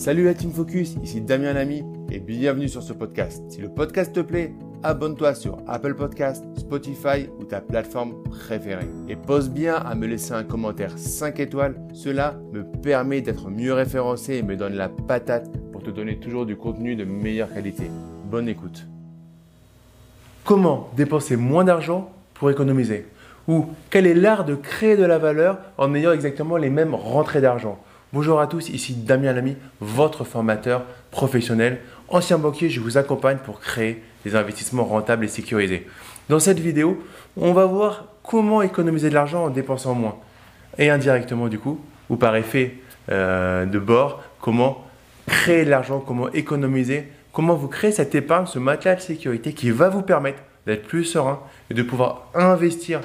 Salut la Team Focus, ici Damien Lamy et bienvenue sur ce podcast. Si le podcast te plaît, abonne-toi sur Apple Podcast, Spotify ou ta plateforme préférée. Et pose bien à me laisser un commentaire 5 étoiles, cela me permet d'être mieux référencé et me donne la patate pour te donner toujours du contenu de meilleure qualité. Bonne écoute. Comment dépenser moins d'argent pour économiser? Ou quel est l'art de créer de la valeur en ayant exactement les mêmes rentrées d'argent? Bonjour à tous, ici Damien Lamy, votre formateur professionnel. Ancien banquier, je vous accompagne pour créer des investissements rentables et sécurisés. Dans cette vidéo, on va voir comment économiser de l'argent en dépensant moins. Et indirectement du coup, ou par effet euh, de bord, comment créer de l'argent, comment économiser, comment vous créer cette épargne, ce matelas de sécurité qui va vous permettre d'être plus serein et de pouvoir investir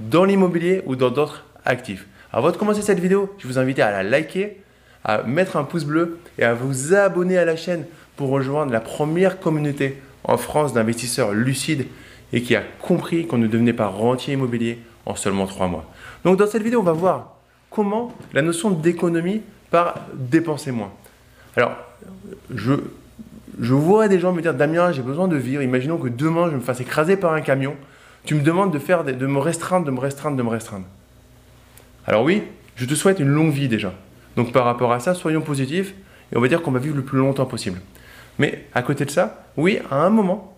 dans l'immobilier ou dans d'autres actifs. Avant de commencer cette vidéo, je vous invite à la liker, à mettre un pouce bleu et à vous abonner à la chaîne pour rejoindre la première communauté en France d'investisseurs lucides et qui a compris qu'on ne devenait pas rentier immobilier en seulement trois mois. Donc dans cette vidéo, on va voir comment la notion d'économie par dépenser moins. Alors, je, je vois des gens me dire Damien, j'ai besoin de vivre. Imaginons que demain je me fasse écraser par un camion. Tu me demandes de, faire, de me restreindre, de me restreindre, de me restreindre. Alors oui, je te souhaite une longue vie déjà. Donc par rapport à ça, soyons positifs et on va dire qu'on va vivre le plus longtemps possible. Mais à côté de ça, oui, à un moment,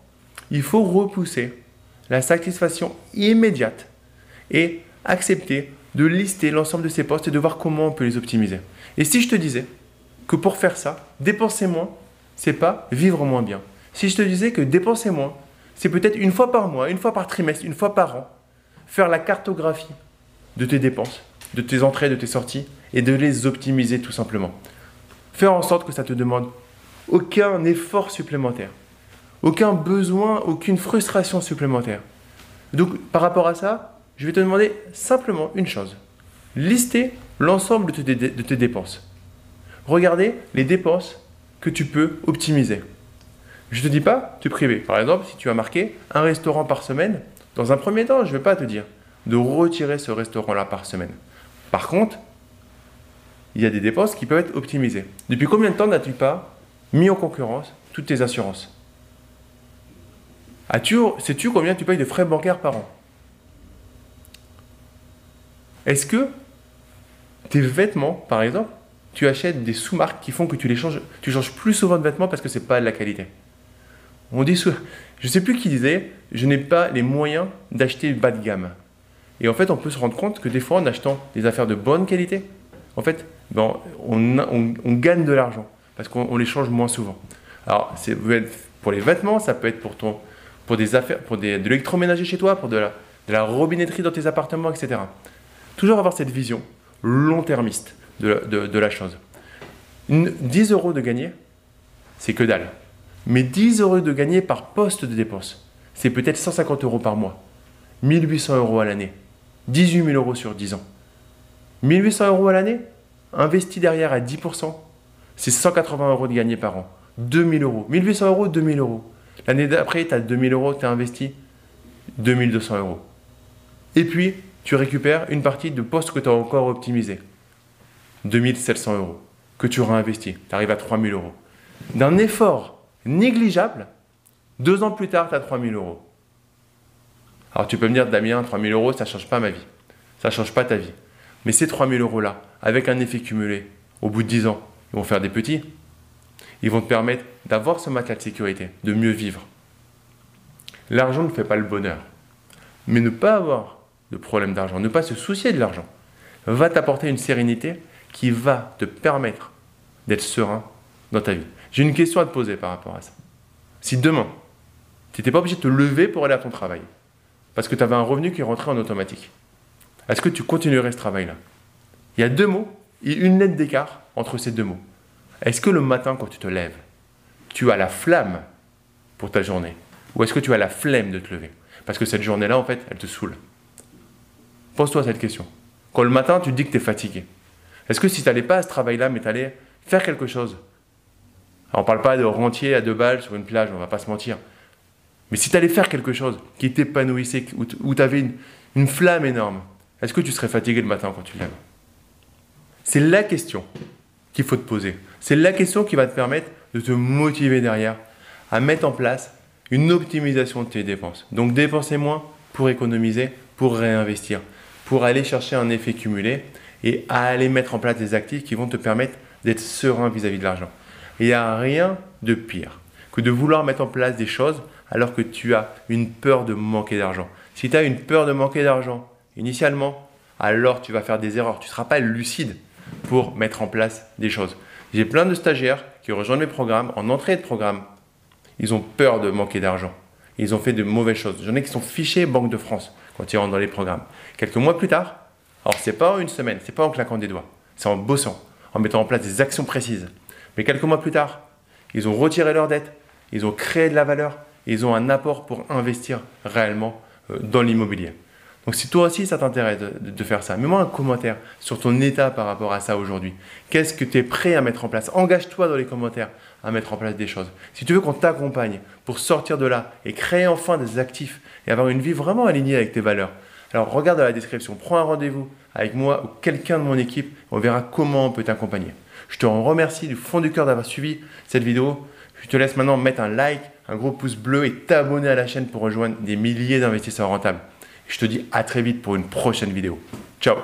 il faut repousser la satisfaction immédiate et accepter de lister l'ensemble de ces postes et de voir comment on peut les optimiser. Et si je te disais que pour faire ça, dépenser moins, c'est pas vivre moins bien. Si je te disais que dépenser moins, c'est peut-être une fois par mois, une fois par trimestre, une fois par an, faire la cartographie de tes dépenses de tes entrées, de tes sorties, et de les optimiser tout simplement. Faire en sorte que ça te demande aucun effort supplémentaire, aucun besoin, aucune frustration supplémentaire. Donc par rapport à ça, je vais te demander simplement une chose. Lister l'ensemble de, de tes, dépenses. Regardez les dépenses que tu peux optimiser. Je ne te dis pas te priver. Par exemple, si tu as marqué un restaurant par semaine, dans un premier temps, je ne vais pas te dire de retirer ce restaurant-là par semaine. Par contre, il y a des dépenses qui peuvent être optimisées. Depuis combien de temps n'as-tu pas mis en concurrence toutes tes assurances? Sais-tu combien tu payes de frais bancaires par an? Est-ce que tes vêtements, par exemple, tu achètes des sous-marques qui font que tu les changes, tu changes plus souvent de vêtements parce que c'est pas de la qualité? On dit, je sais plus qui disait, je n'ai pas les moyens d'acheter bas de gamme. Et en fait, on peut se rendre compte que des fois, en achetant des affaires de bonne qualité, en fait, ben, on, gagne de l'argent parce qu'on les change moins souvent. Alors, c'est pour les vêtements, ça peut être pour, ton, pour des affaires, pour des, de l'électroménager chez toi, pour de la, robinetterie dans tes appartements, etc. Toujours avoir cette vision long-termiste de, de, la chose. 10 euros de gagner, c'est que dalle. Mais 10 euros de gagner par poste de dépense, c'est peut-être 150 euros par mois, 1800 euros à l'année. 18 000 euros sur 10 ans. 1800 euros à l'année, investi derrière à 10%, c'est 180 euros de gagné par an. 2000 euros. 1800 euros, 2000 euros. L'année d'après, tu as 2000 euros, tu as investi 2200 euros. Et puis, tu récupères une partie de postes que tu as encore optimisé. 2700 euros que tu auras investi. Tu arrives à 3000 euros. D'un effort négligeable, deux ans plus tard, tu as 3000 euros. Alors tu peux me dire, Damien, 3000 euros, ça ne change pas ma vie. Ça ne change pas ta vie. Mais ces 3000 euros-là, avec un effet cumulé, au bout de 10 ans, ils vont faire des petits. Ils vont te permettre d'avoir ce matelas de sécurité, de mieux vivre. L'argent ne fait pas le bonheur. Mais ne pas avoir de problème d'argent, ne pas se soucier de l'argent, va t'apporter une sérénité qui va te permettre d'être serein dans ta vie. J'ai une question à te poser par rapport à ça. Si demain, tu n'étais pas obligé de te lever pour aller à ton travail, parce que tu avais un revenu qui rentrait en automatique. Est-ce que tu continuerais ce travail-là? Il y a deux mots et une lettre d'écart entre ces deux mots. Est-ce que le matin, quand tu te lèves, tu as la flamme pour ta journée? Ou est-ce que tu as la flemme de te lever? Parce que cette journée-là, en fait, elle te saoule. Pose-toi cette question. Quand le matin, tu te dis que tu es fatigué, est-ce que si tu n'allais pas à ce travail-là, mais tu allais faire quelque chose? On ne parle pas de rentier à deux balles sur une plage, on va pas se mentir. Mais si tu allais faire quelque chose qui t'épanouissait, où tu avais une, flamme énorme, est-ce que tu serais fatigué le matin quand tu lèves? C'est la question qu'il faut te poser. C'est la question qui va te permettre de te motiver derrière à mettre en place une optimisation de tes dépenses. Donc dépenser moins pour économiser, pour réinvestir, pour aller chercher un effet cumulé et à aller mettre en place des actifs qui vont te permettre d'être serein vis-à-vis de l'argent. Il n'y a rien de pire que de vouloir mettre en place des choses alors que tu as une peur de manquer d'argent. Si tu as une peur de manquer d'argent initialement, alors tu vas faire des erreurs. Tu ne seras pas lucide pour mettre en place des choses. J'ai plein de stagiaires qui rejoignent mes programmes en entrée de programme. Ils ont peur de manquer d'argent. Ils ont fait de mauvaises choses. J'en ai qui sont fichés Banque de France quand ils rentrent dans les programmes. Quelques mois plus tard, alors c'est pas en une semaine, c'est pas en claquant des doigts, c'est en bossant, en mettant en place des actions précises. Mais quelques mois plus tard, ils ont retiré leurs dettes, ils ont créé de la valeur, ils ont un apport pour investir réellement euh, dans l'immobilier. Donc si toi aussi ça t'intéresse de, faire ça, mets-moi un commentaire sur ton état par rapport à ça aujourd'hui. Qu'est-ce que tu es prêt à mettre en place? Engage-toi dans les commentaires à mettre en place des choses. Si tu veux qu'on t'accompagne pour sortir de là et créer enfin des actifs et avoir une vie vraiment alignée avec tes valeurs, alors regarde dans la description, prends un rendez-vous avec moi ou quelqu'un de mon équipe, on verra comment on peut t'accompagner. Je te remercie du fond du cœur d'avoir suivi cette vidéo. Je te laisse maintenant mettre un like, un gros pouce bleu et t'abonner à la chaîne pour rejoindre des milliers d'investisseurs rentables. Je te dis à très vite pour une prochaine vidéo. Ciao